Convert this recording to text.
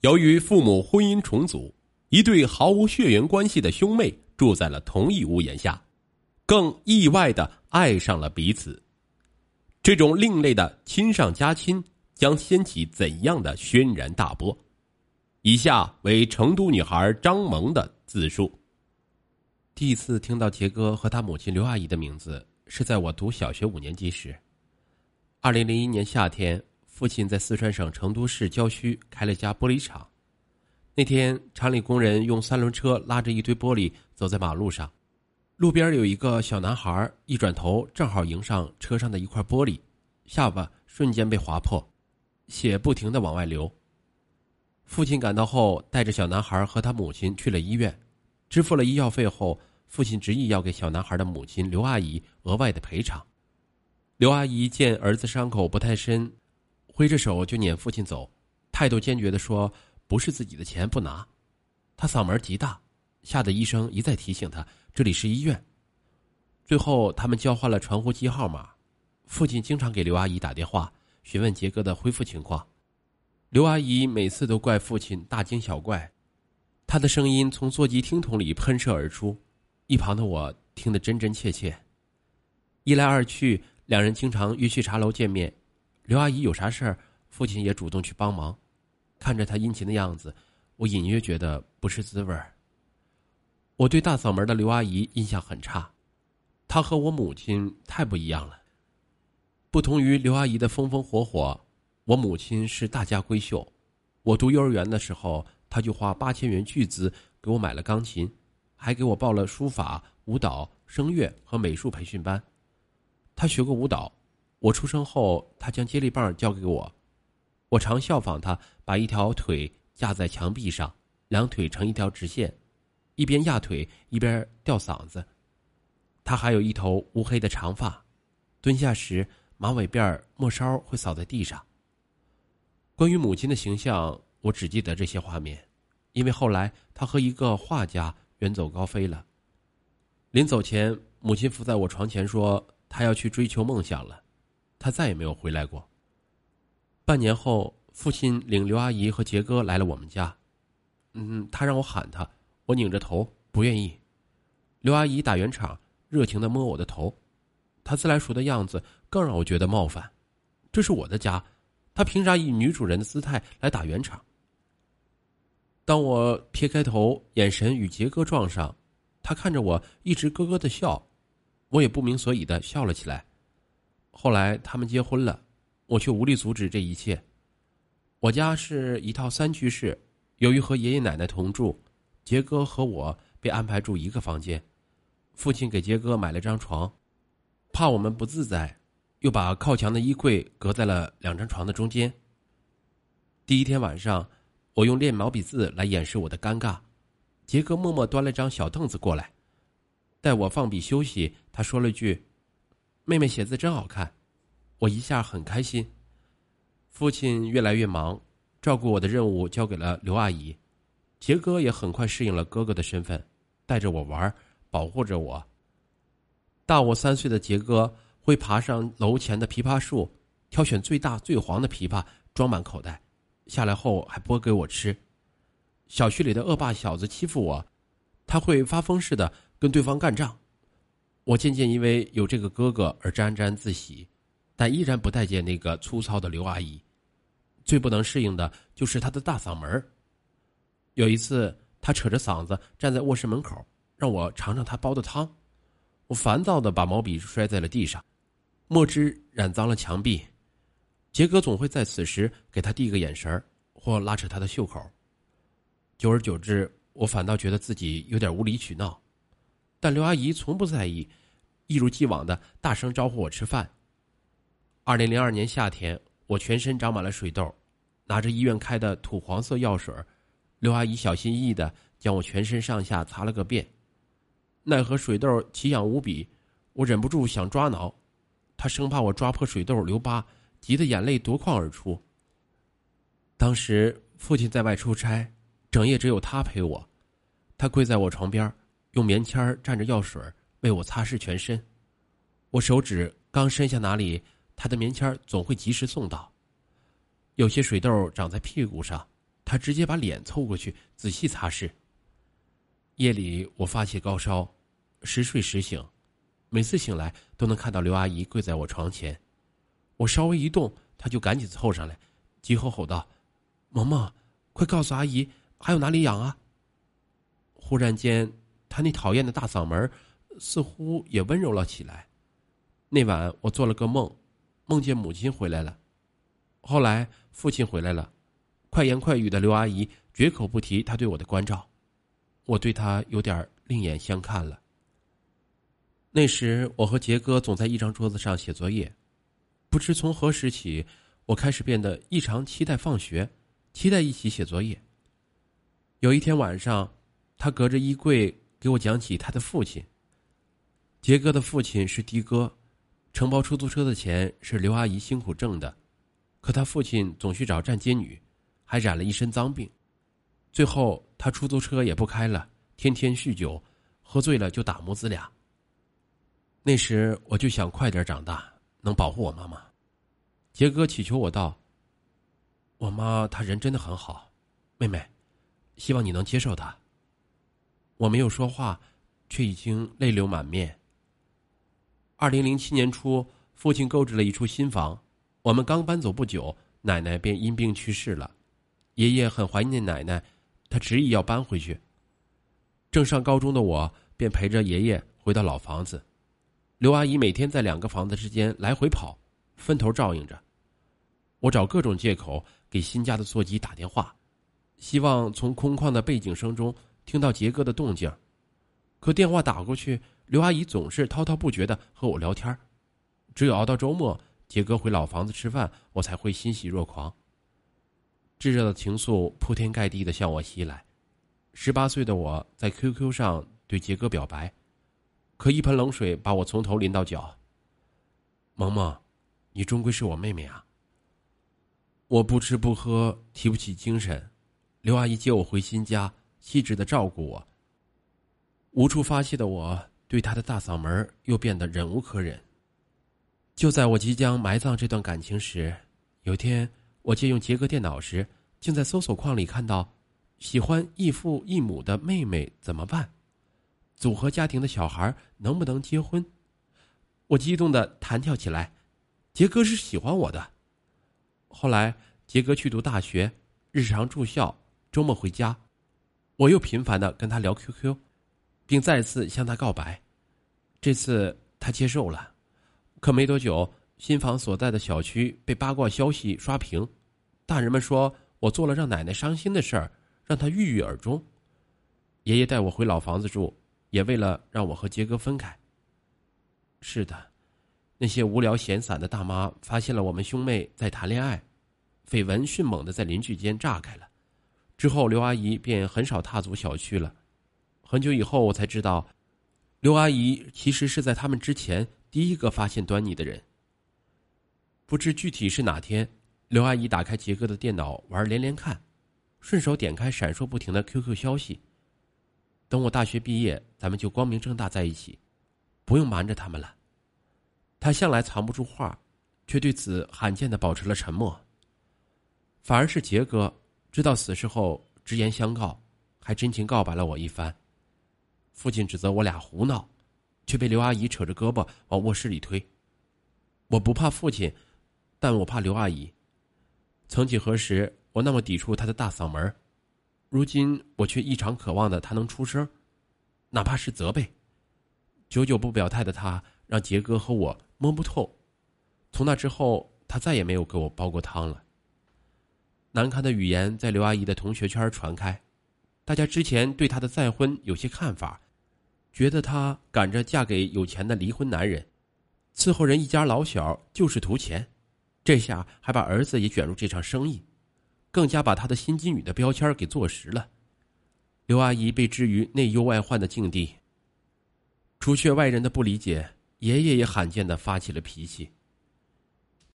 由于父母婚姻重组，一对毫无血缘关系的兄妹住在了同一屋檐下，更意外的爱上了彼此。这种另类的亲上加亲，将掀起怎样的轩然大波？以下为成都女孩张萌的自述。第一次听到杰哥和他母亲刘阿姨的名字，是在我读小学五年级时。二零零一年夏天，父亲在四川省成都市郊区开了家玻璃厂。那天，厂里工人用三轮车拉着一堆玻璃走在马路上，路边有一个小男孩，一转头正好迎上车上的一块玻璃，下巴瞬间被划破，血不停的往外流。父亲赶到后，带着小男孩和他母亲去了医院，支付了医药费后，父亲执意要给小男孩的母亲刘阿姨额外的赔偿。刘阿姨见儿子伤口不太深，挥着手就撵父亲走，态度坚决的说：“不是自己的钱不拿。”他嗓门极大，吓得医生一再提醒他：“这里是医院。”最后，他们交换了传呼机号码，父亲经常给刘阿姨打电话询问杰哥的恢复情况。刘阿姨每次都怪父亲大惊小怪，他的声音从座机听筒里喷射而出，一旁的我听得真真切切。一来二去。两人经常约去茶楼见面，刘阿姨有啥事儿，父亲也主动去帮忙。看着她殷勤的样子，我隐约觉得不是滋味儿。我对大嗓门的刘阿姨印象很差，她和我母亲太不一样了。不同于刘阿姨的风风火火，我母亲是大家闺秀。我读幼儿园的时候，她就花八千元巨资给我买了钢琴，还给我报了书法、舞蹈、声乐和美术培训班。他学过舞蹈，我出生后，他将接力棒交给我，我常效仿他，把一条腿架在墙壁上，两腿成一条直线，一边压腿一边吊嗓子。他还有一头乌黑的长发，蹲下时马尾辫末梢会扫在地上。关于母亲的形象，我只记得这些画面，因为后来他和一个画家远走高飞了。临走前，母亲伏在我床前说。他要去追求梦想了，他再也没有回来过。半年后，父亲领刘阿姨和杰哥来了我们家，嗯，他让我喊他，我拧着头不愿意。刘阿姨打圆场，热情的摸我的头，她自来熟的样子更让我觉得冒犯。这是我的家，她凭啥以女主人的姿态来打圆场？当我撇开头，眼神与杰哥撞上，他看着我，一直咯咯的笑。我也不明所以的笑了起来。后来他们结婚了，我却无力阻止这一切。我家是一套三居室，由于和爷爷奶奶同住，杰哥和我被安排住一个房间。父亲给杰哥买了张床，怕我们不自在，又把靠墙的衣柜隔在了两张床的中间。第一天晚上，我用练毛笔字来掩饰我的尴尬，杰哥默默端了张小凳子过来。待我放笔休息，他说了句：“妹妹写字真好看。”我一下很开心。父亲越来越忙，照顾我的任务交给了刘阿姨。杰哥也很快适应了哥哥的身份，带着我玩，保护着我。大我三岁的杰哥会爬上楼前的枇杷树，挑选最大最黄的枇杷装满口袋，下来后还剥给我吃。小区里的恶霸小子欺负我，他会发疯似的。跟对方干仗，我渐渐因为有这个哥哥而沾沾自喜，但依然不待见那个粗糙的刘阿姨。最不能适应的就是她的大嗓门有一次，她扯着嗓子站在卧室门口，让我尝尝她煲的汤。我烦躁的把毛笔摔在了地上，墨汁染脏了墙壁。杰哥总会在此时给他递个眼神或拉扯他的袖口。久而久之，我反倒觉得自己有点无理取闹。但刘阿姨从不在意，一如既往的大声招呼我吃饭。二零零二年夏天，我全身长满了水痘，拿着医院开的土黄色药水，刘阿姨小心翼翼的将我全身上下擦了个遍。奈何水痘奇痒无比，我忍不住想抓挠，她生怕我抓破水痘留疤，急得眼泪夺眶而出。当时父亲在外出差，整夜只有他陪我，他跪在我床边。用棉签蘸着药水为我擦拭全身，我手指刚伸向哪里，他的棉签总会及时送到。有些水痘长在屁股上，他直接把脸凑过去仔细擦拭。夜里我发起高烧，时睡时醒，每次醒来都能看到刘阿姨跪在我床前。我稍微一动，她就赶紧凑上来，急吼吼道：“萌萌，快告诉阿姨还有哪里痒啊！”忽然间，她那讨厌的大嗓门似乎也温柔了起来。那晚我做了个梦，梦见母亲回来了。后来父亲回来了，快言快语的刘阿姨绝口不提他对我的关照，我对她有点另眼相看了。那时我和杰哥总在一张桌子上写作业，不知从何时起，我开始变得异常期待放学，期待一起写作业。有一天晚上，他隔着衣柜给我讲起他的父亲。杰哥的父亲是的哥，承包出租车的钱是刘阿姨辛苦挣的。可他父亲总去找站街女，还染了一身脏病，最后他出租车也不开了，天天酗酒，喝醉了就打母子俩。那时我就想快点长大，能保护我妈妈。杰哥祈求我道：“我妈她人真的很好，妹妹，希望你能接受她。”我没有说话，却已经泪流满面。二零零七年初，父亲购置了一处新房。我们刚搬走不久，奶奶便因病去世了。爷爷很怀念奶奶，他执意要搬回去。正上高中的我便陪着爷爷回到老房子。刘阿姨每天在两个房子之间来回跑，分头照应着。我找各种借口给新家的座机打电话，希望从空旷的背景声中听到杰哥的动静。可电话打过去，刘阿姨总是滔滔不绝的和我聊天只有熬到周末。杰哥回老房子吃饭，我才会欣喜若狂。炙热的情愫铺天盖地的向我袭来。十八岁的我在 QQ 上对杰哥表白，可一盆冷水把我从头淋到脚。萌萌，你终归是我妹妹啊！我不吃不喝，提不起精神。刘阿姨接我回新家，细致的照顾我。无处发泄的我，对他的大嗓门又变得忍无可忍。就在我即将埋葬这段感情时，有天我借用杰哥电脑时，竟在搜索框里看到“喜欢异父异母的妹妹怎么办？组合家庭的小孩能不能结婚？”我激动的弹跳起来。杰哥是喜欢我的。后来杰哥去读大学，日常住校，周末回家，我又频繁的跟他聊 QQ，并再次向他告白。这次他接受了。可没多久，新房所在的小区被八卦消息刷屏，大人们说我做了让奶奶伤心的事儿，让她郁郁而终。爷爷带我回老房子住，也为了让我和杰哥分开。是的，那些无聊闲散的大妈发现了我们兄妹在谈恋爱，绯闻迅猛的在邻居间炸开了。之后，刘阿姨便很少踏足小区了。很久以后，我才知道，刘阿姨其实是在他们之前。第一个发现端倪的人。不知具体是哪天，刘阿姨打开杰哥的电脑玩连连看，顺手点开闪烁不停的 QQ 消息。等我大学毕业，咱们就光明正大在一起，不用瞒着他们了。他向来藏不住话，却对此罕见的保持了沉默。反而是杰哥知道此事后，直言相告，还真情告白了我一番。父亲指责我俩胡闹。却被刘阿姨扯着胳膊往卧室里推。我不怕父亲，但我怕刘阿姨。曾几何时，我那么抵触她的大嗓门，如今我却异常渴望的她能出声，哪怕是责备。久久不表态的她，让杰哥和我摸不透。从那之后，他再也没有给我煲过汤了。难堪的语言在刘阿姨的同学圈传开，大家之前对她的再婚有些看法。觉得她赶着嫁给有钱的离婚男人，伺候人一家老小就是图钱，这下还把儿子也卷入这场生意，更加把她的心机女的标签给坐实了。刘阿姨被置于内忧外患的境地，除却外人的不理解，爷爷也罕见的发起了脾气。